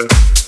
you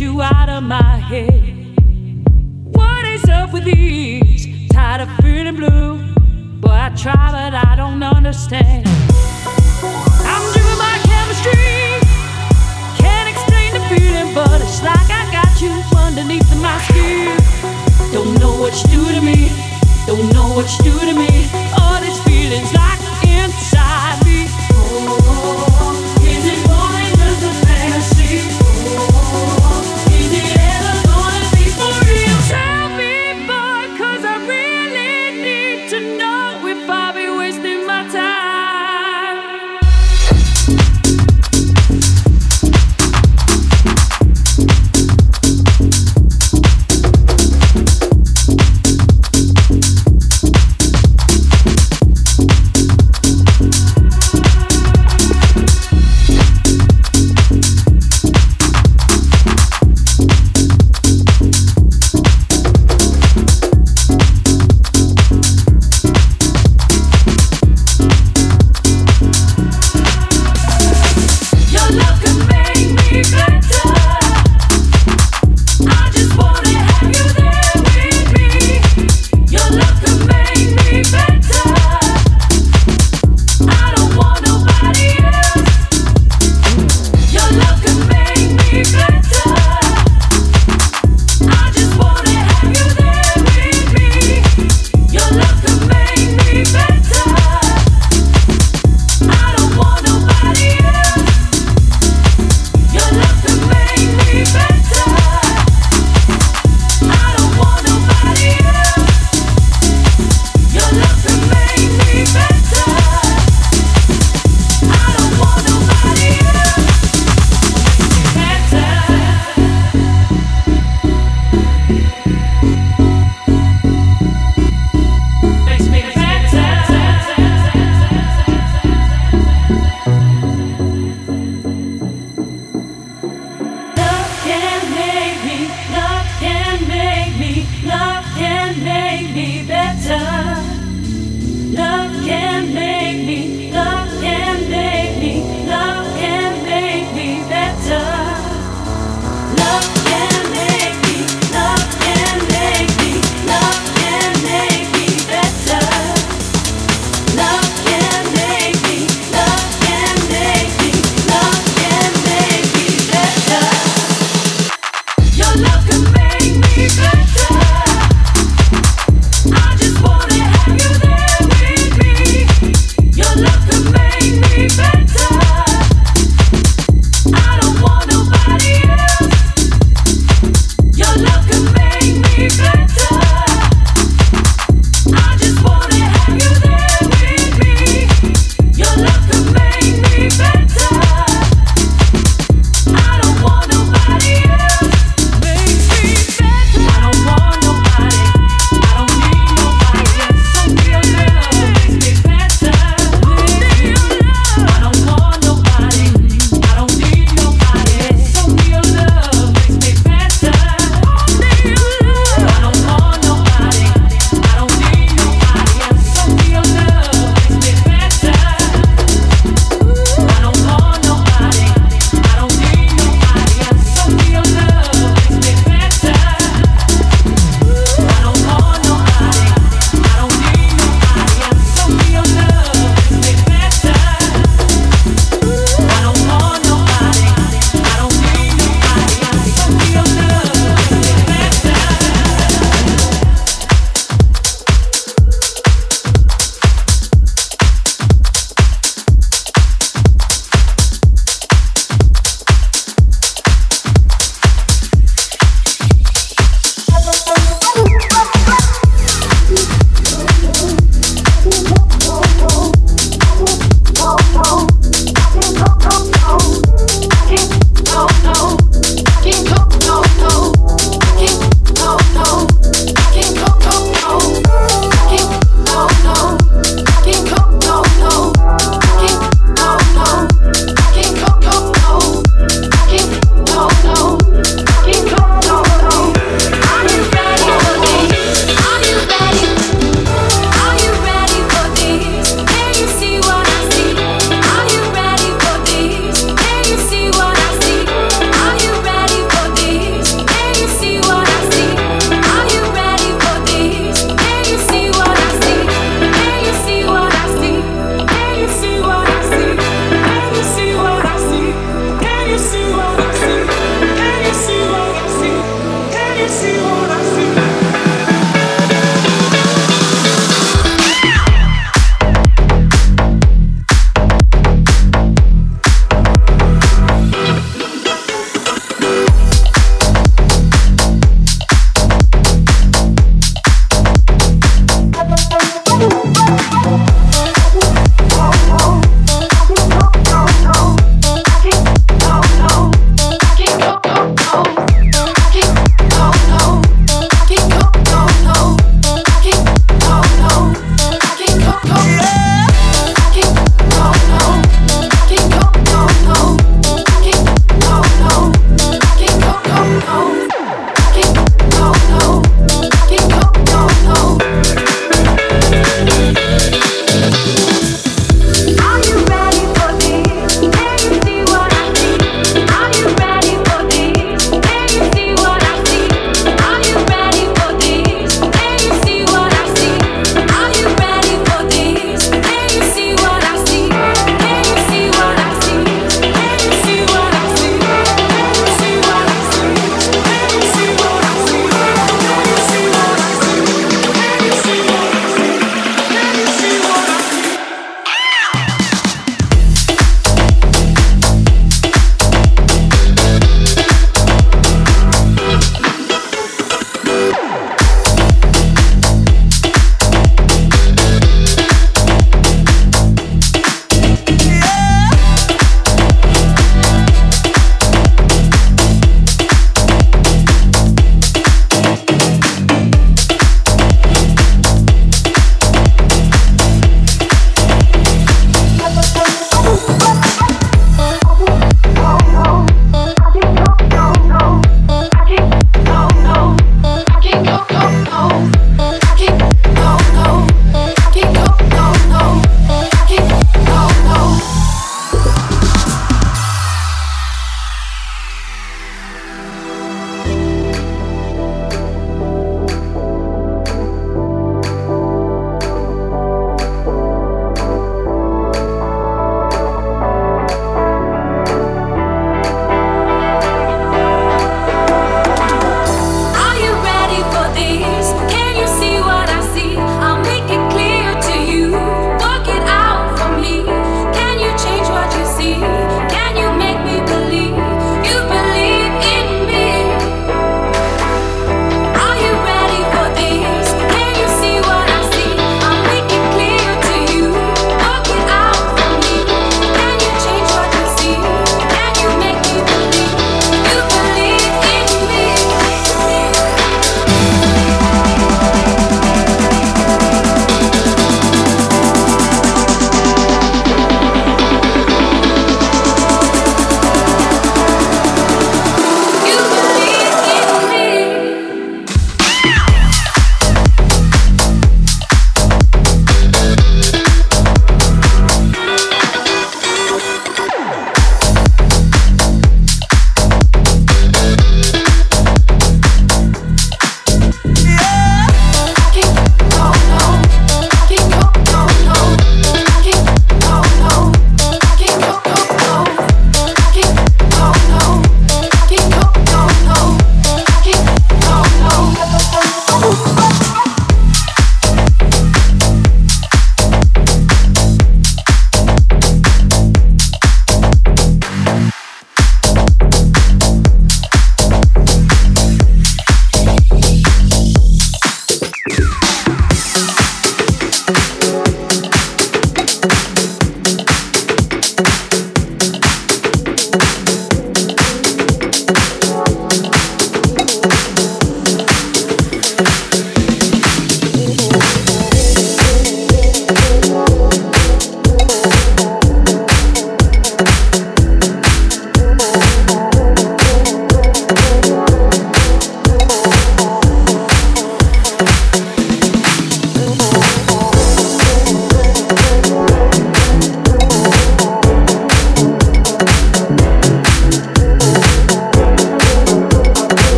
you out of my head. What is up with these? Tired of feeling blue. Boy, I try, but I don't understand. I'm driven by chemistry. Can't explain the feeling, but it's like I got you underneath my skin. Don't know what you do to me. Don't know what you do to me. All these feelings like.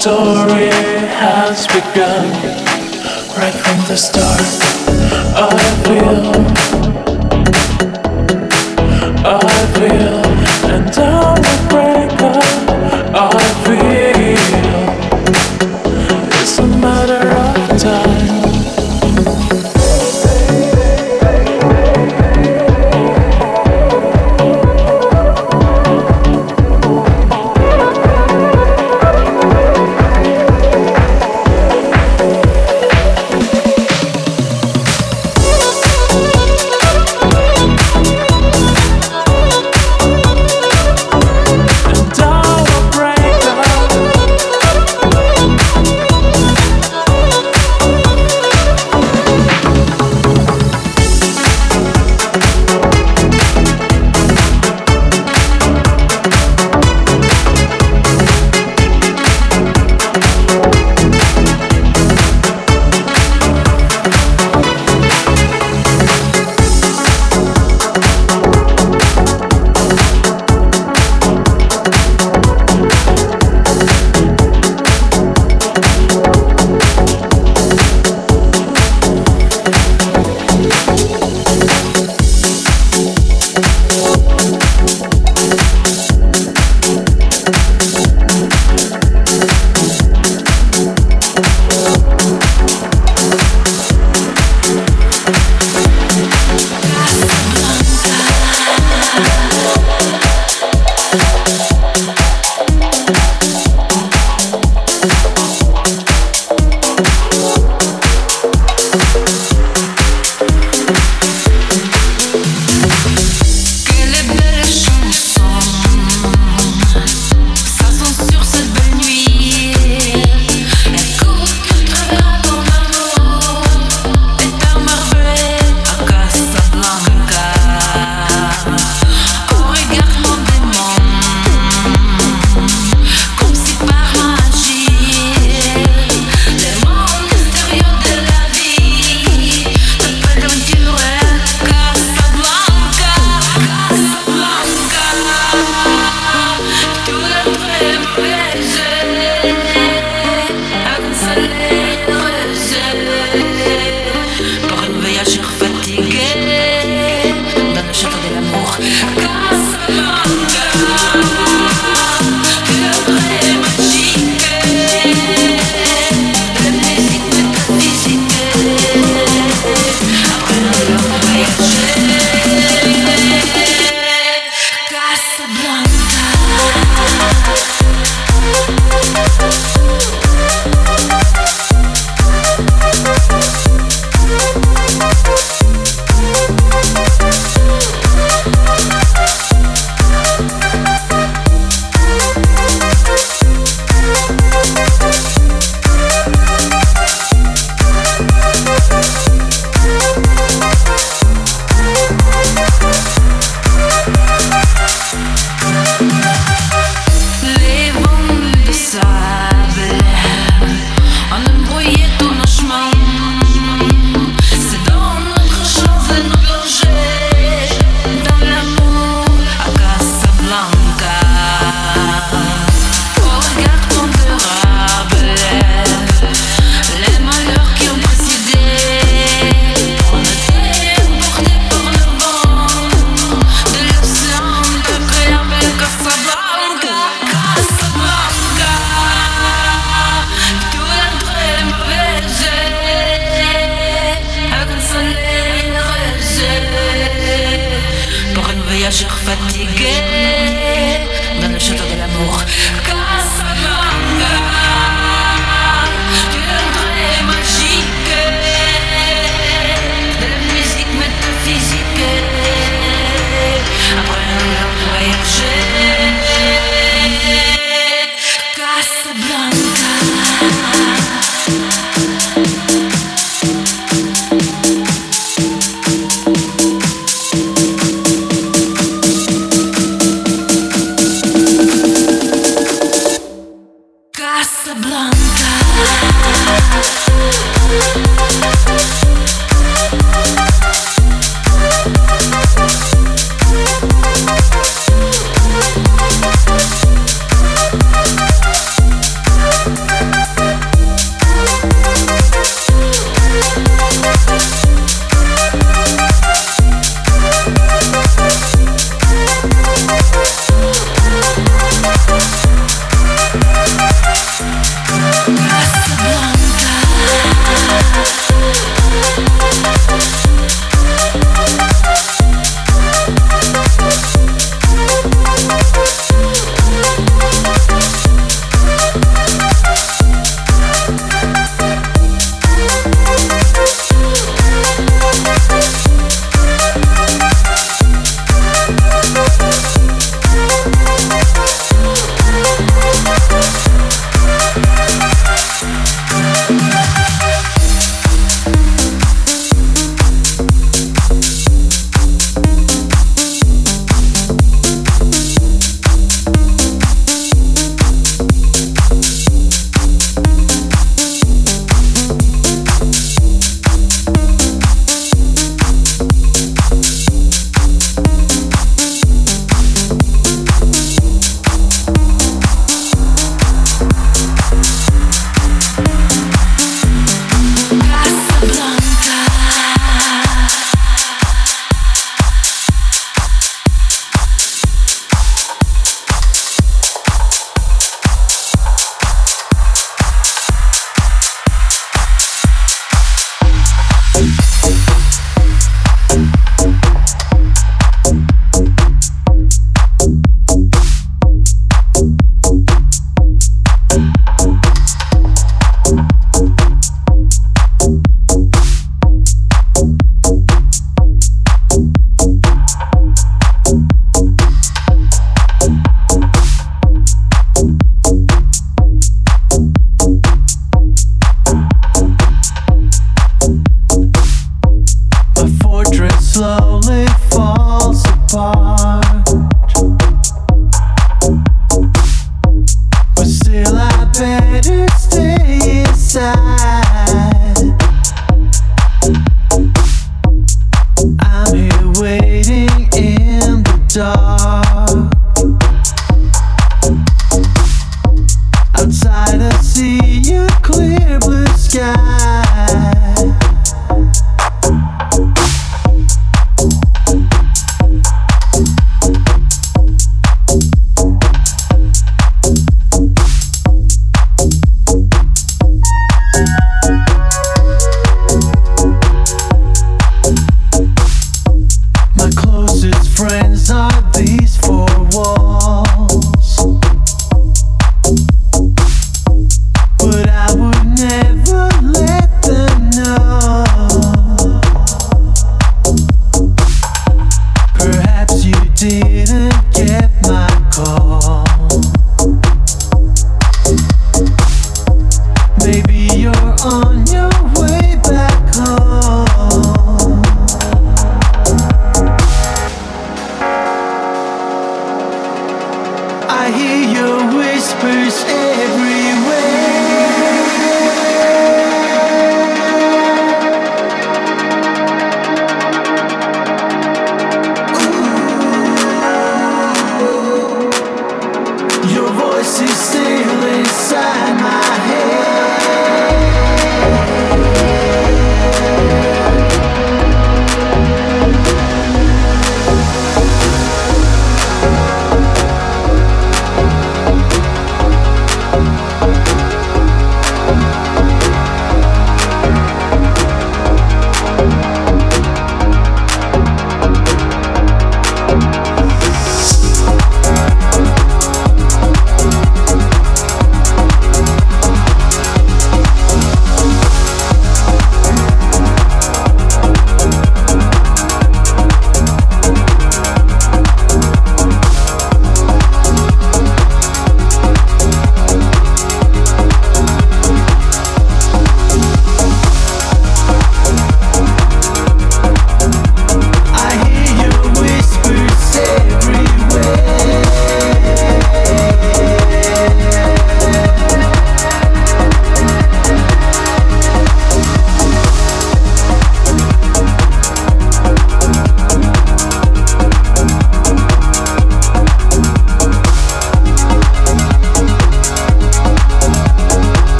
Story has begun.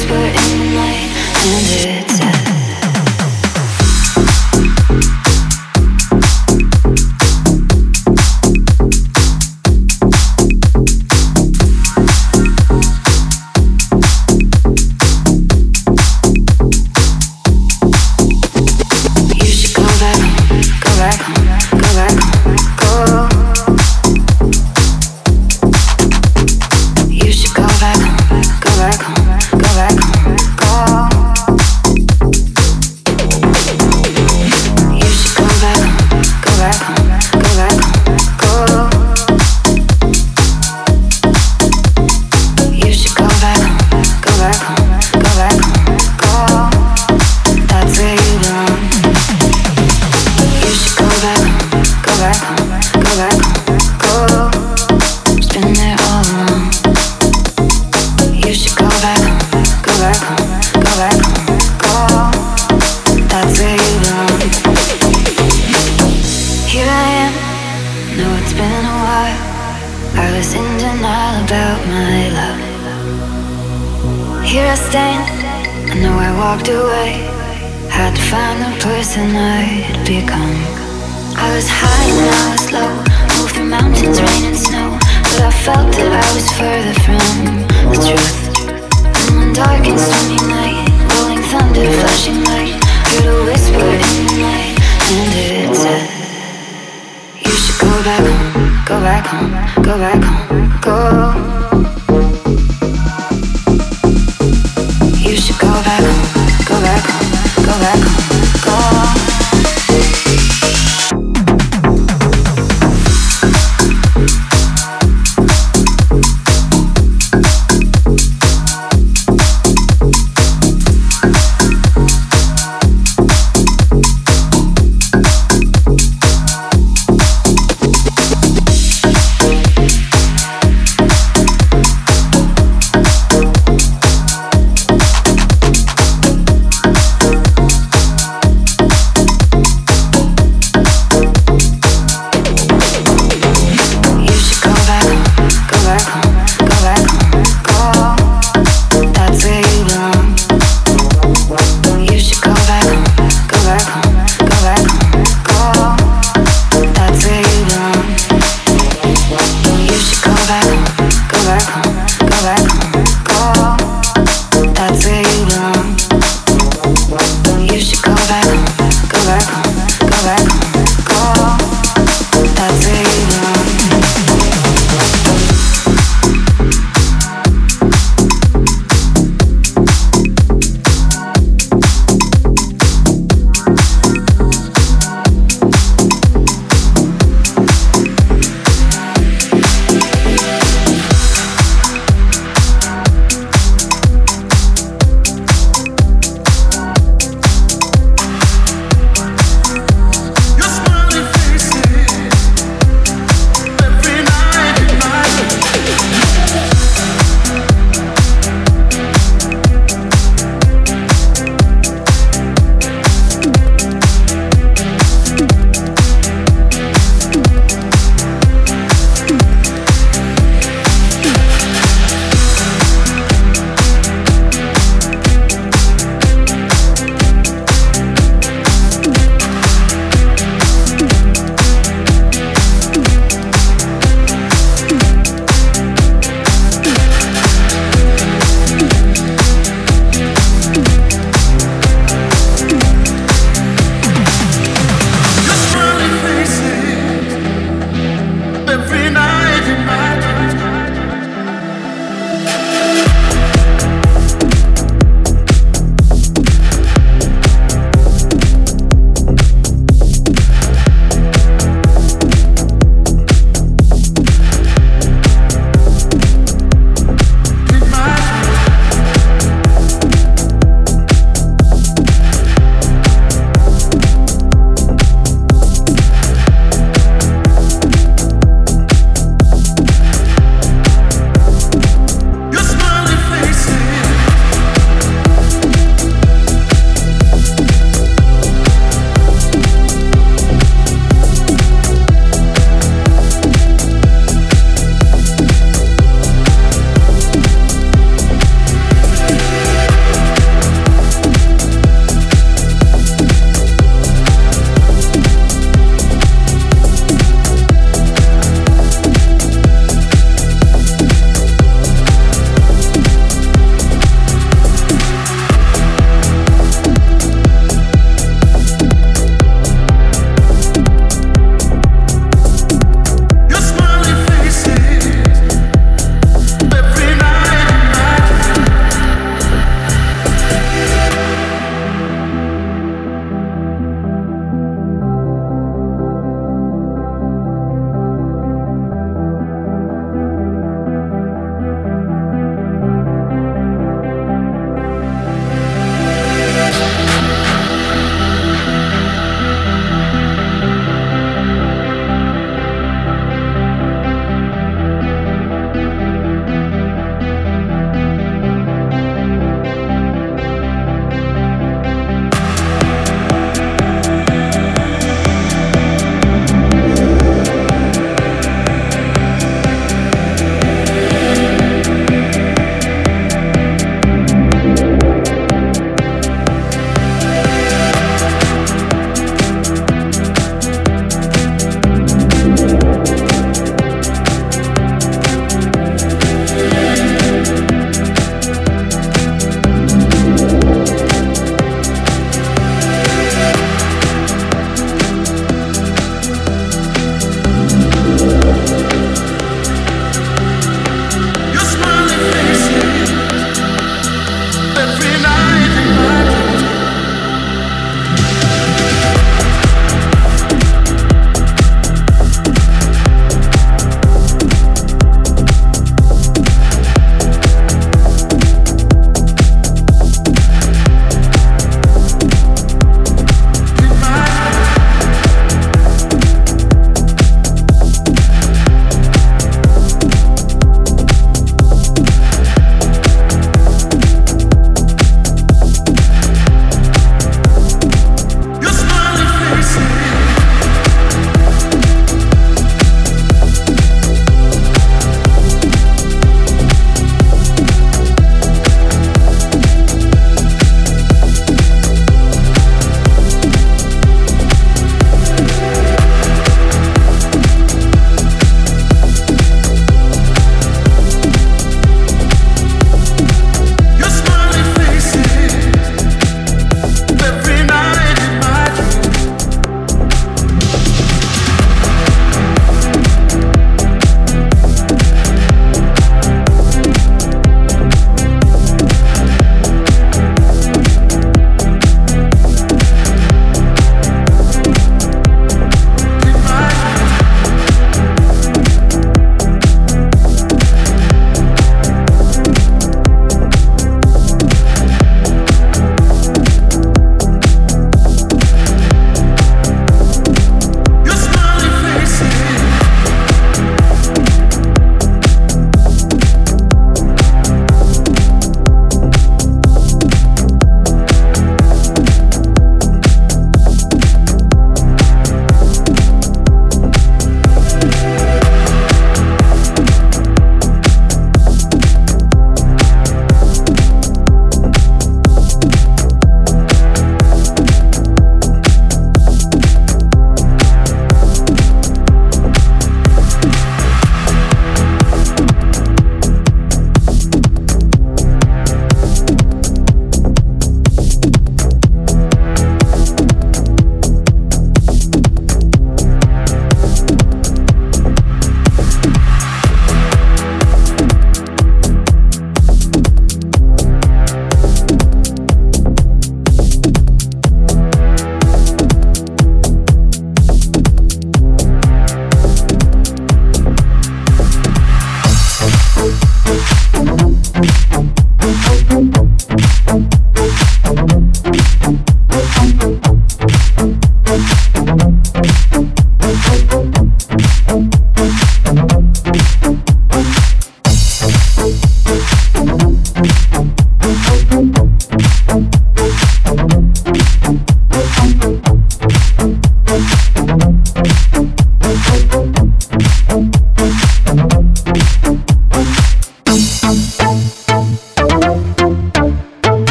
whisper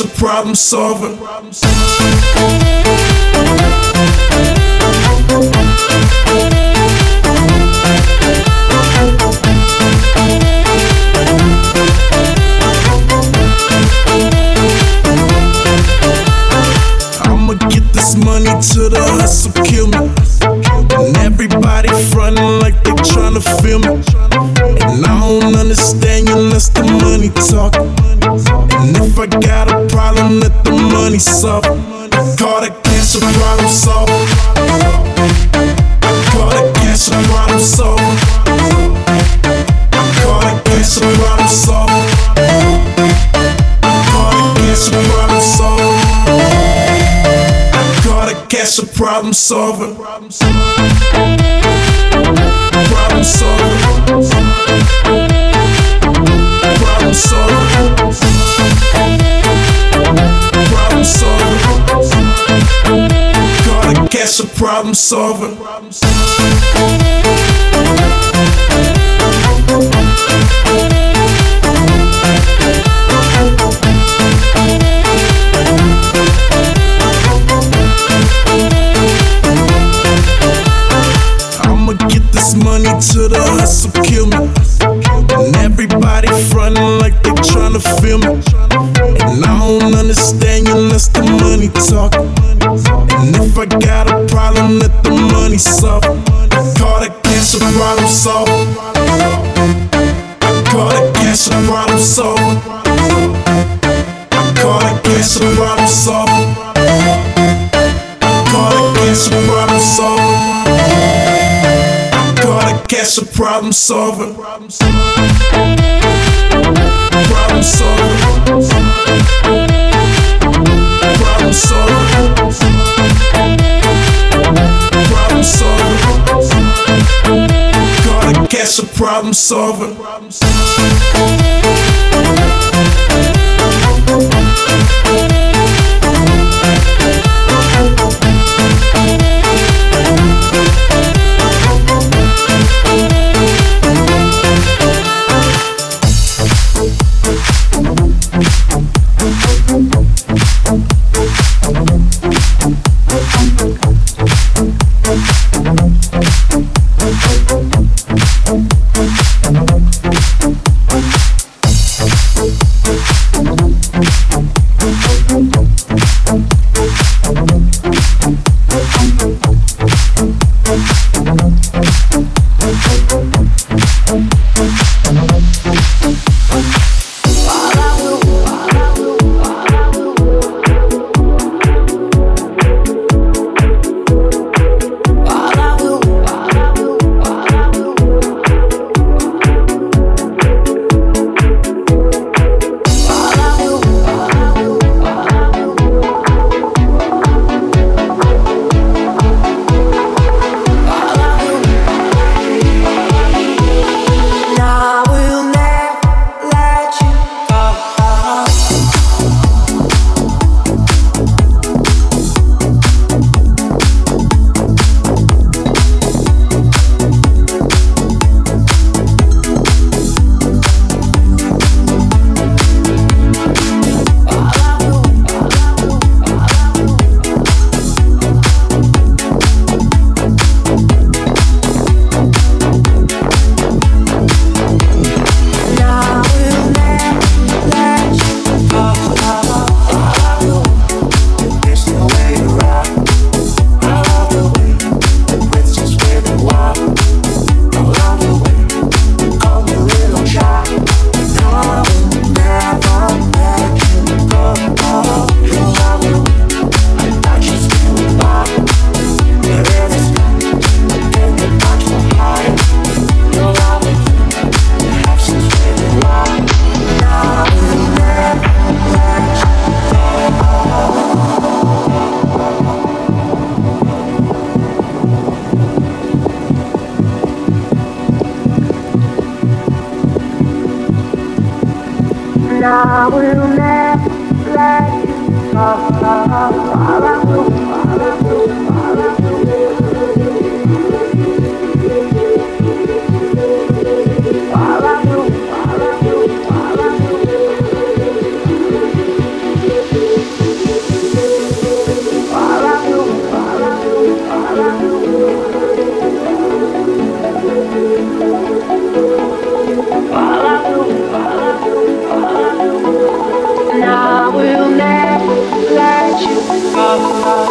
A problem solver. I'ma get this money to the hustle, kill me. And everybody frontin' like they tryna feel me. Solver. Call that cash a problem solver. Call that cash a problem solver. Call that cash a problem solver. Call it cash a problem solver. Problem solver. Problem solver. I'ma get this money to the hustle, kill me. And everybody frontin' like they tryna feel me. And I don't understand you unless the money talk. Problem solver. Problem solver. Problem solver. Problem solver. That cash a problem solver. All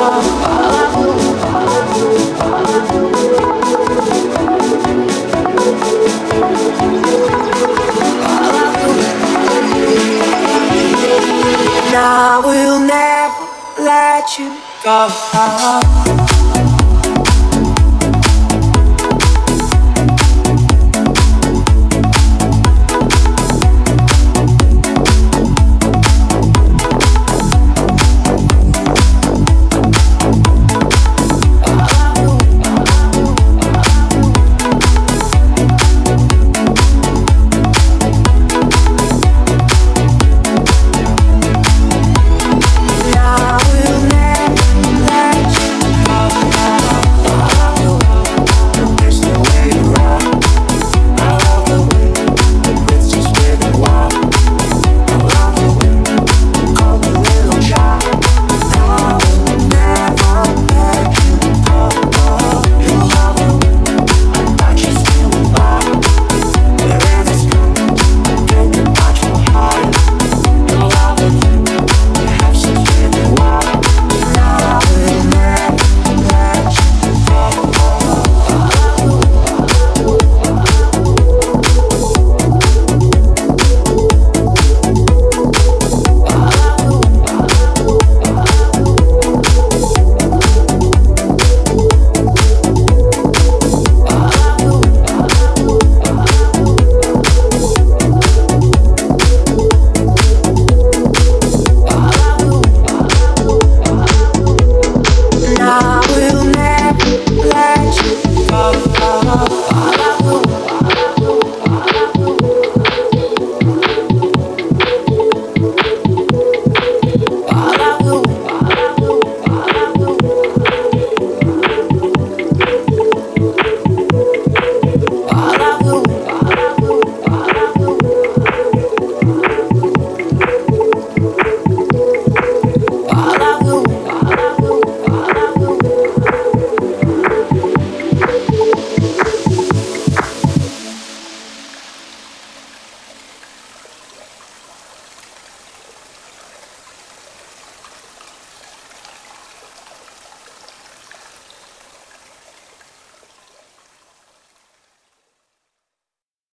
아